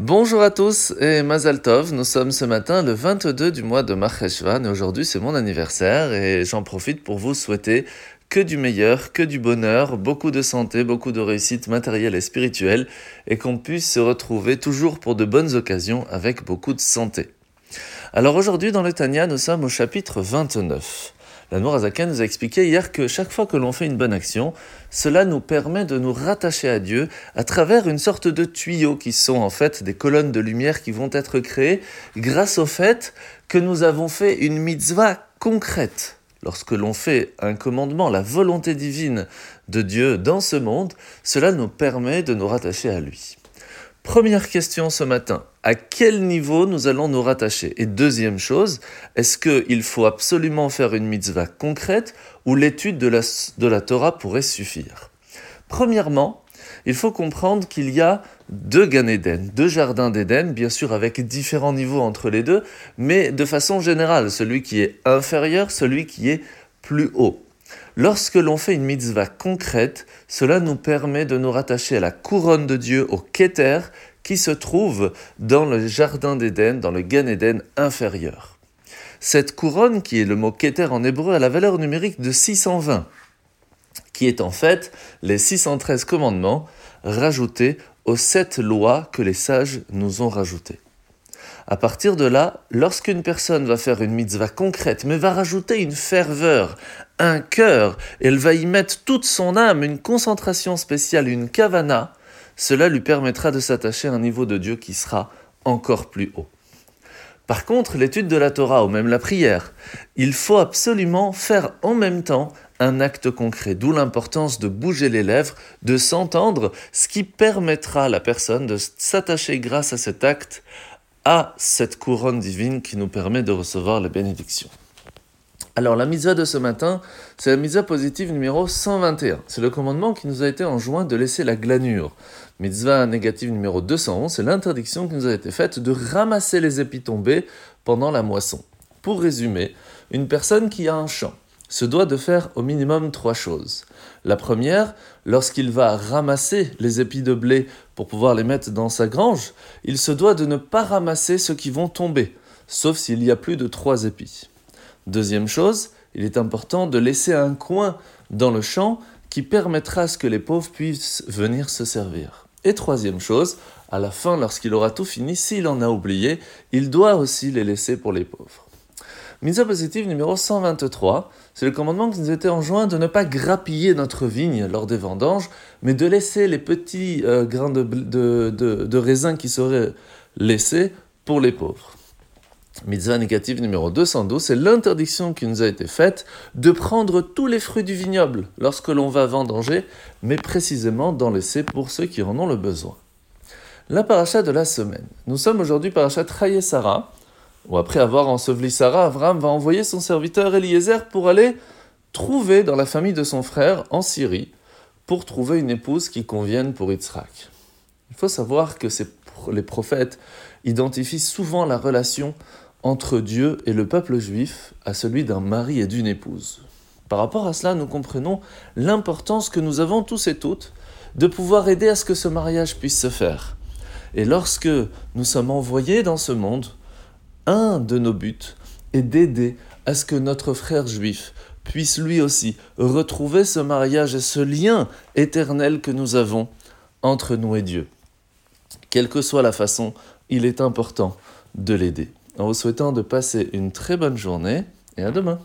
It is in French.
Bonjour à tous et Mazal Tov, nous sommes ce matin le 22 du mois de Marcheshvan et aujourd'hui c'est mon anniversaire et j'en profite pour vous souhaiter que du meilleur, que du bonheur, beaucoup de santé, beaucoup de réussite matérielle et spirituelle et qu'on puisse se retrouver toujours pour de bonnes occasions avec beaucoup de santé. Alors aujourd'hui dans le Tania nous sommes au chapitre 29. La Nourazakan nous a expliqué hier que chaque fois que l'on fait une bonne action, cela nous permet de nous rattacher à Dieu à travers une sorte de tuyaux qui sont en fait des colonnes de lumière qui vont être créées grâce au fait que nous avons fait une mitzvah concrète. Lorsque l'on fait un commandement, la volonté divine de Dieu dans ce monde, cela nous permet de nous rattacher à lui. Première question ce matin, à quel niveau nous allons nous rattacher? Et deuxième chose, est-ce qu'il faut absolument faire une mitzvah concrète ou l'étude de la, Torah pourrait suffire? Premièrement, il faut comprendre qu'il y a deux Gan Eden, deux jardins d'Éden, bien sûr avec différents niveaux entre les deux, mais de façon générale, celui qui est inférieur, celui qui est plus haut. Lorsque l'on fait une mitzvah concrète, cela nous permet de nous rattacher à la couronne de Dieu, au Keter, qui se trouve dans le jardin d'Éden, dans le Gan Eden inférieur. Cette couronne, qui est le mot Keter en hébreu, a la valeur numérique de 620, qui est en fait les 613 commandements rajoutés aux sept lois que les sages nous ont rajoutées. À partir de là, lorsqu'une personne va faire une mitzvah concrète, mais va rajouter une ferveur, un cœur, elle va y mettre toute son âme, une concentration spéciale, une kavana, cela lui permettra de s'attacher à un niveau de Dieu qui sera encore plus haut. Par contre, l'étude de la Torah ou même la prière, il faut absolument faire en même temps un acte concret, d'où l'importance de bouger les lèvres, de s'entendre, ce qui permettra à la personne de s'attacher grâce à cet acte à cette couronne divine qui nous permet de recevoir la bénédiction. Alors la mitzvah de ce matin, c'est la mitzvah positive numéro 121. C'est le commandement qui nous a été enjoint de laisser la glanure. Mitzvah négative numéro 211, c'est l'interdiction qui nous a été faite de ramasser les épis tombés pendant la moisson. Pour résumer, une personne qui a un champ se doit de faire au minimum trois choses. La première, lorsqu'il va ramasser les épis de blé pour pouvoir les mettre dans sa grange, il se doit de ne pas ramasser ceux qui vont tomber, sauf s'il y a plus de trois épis. Deuxième chose, il est important de laisser un coin dans le champ qui permettra ce que les pauvres puissent venir se servir. Et troisième chose, à la fin, lorsqu'il aura tout fini, s'il en a oublié, il doit aussi les laisser pour les pauvres. Mitzvah positive numéro 123, c'est le commandement qui nous était enjoint de ne pas grappiller notre vigne lors des vendanges, mais de laisser les petits euh, grains de, de, raisin qui seraient laissés pour les pauvres. Mitzvah négative numéro 212, c'est l'interdiction qui nous a été faite de prendre tous les fruits du vignoble lorsque l'on va vendanger, mais précisément d'en laisser pour ceux qui en ont le besoin. La paracha de la semaine. Nous sommes aujourd'hui paracha Sarah, ou après avoir enseveli Sarah, Avram va envoyer son serviteur Eliezer pour aller trouver dans la famille de son frère en Syrie, pour trouver une épouse qui convienne pour Yitzhak. Il faut savoir que les prophètes identifient souvent la relation entre Dieu et le peuple juif à celui d'un mari et d'une épouse. Par rapport à cela, nous comprenons l'importance que nous avons tous et toutes de pouvoir aider à ce que ce mariage puisse se faire. Et lorsque nous sommes envoyés dans ce monde, un de nos buts est d'aider à ce que notre frère juif puisse lui aussi retrouver ce mariage et ce lien éternel que nous avons entre nous et Dieu. Quelle que soit la façon, il est important de l'aider. En vous souhaitant de passer une très bonne journée et à demain.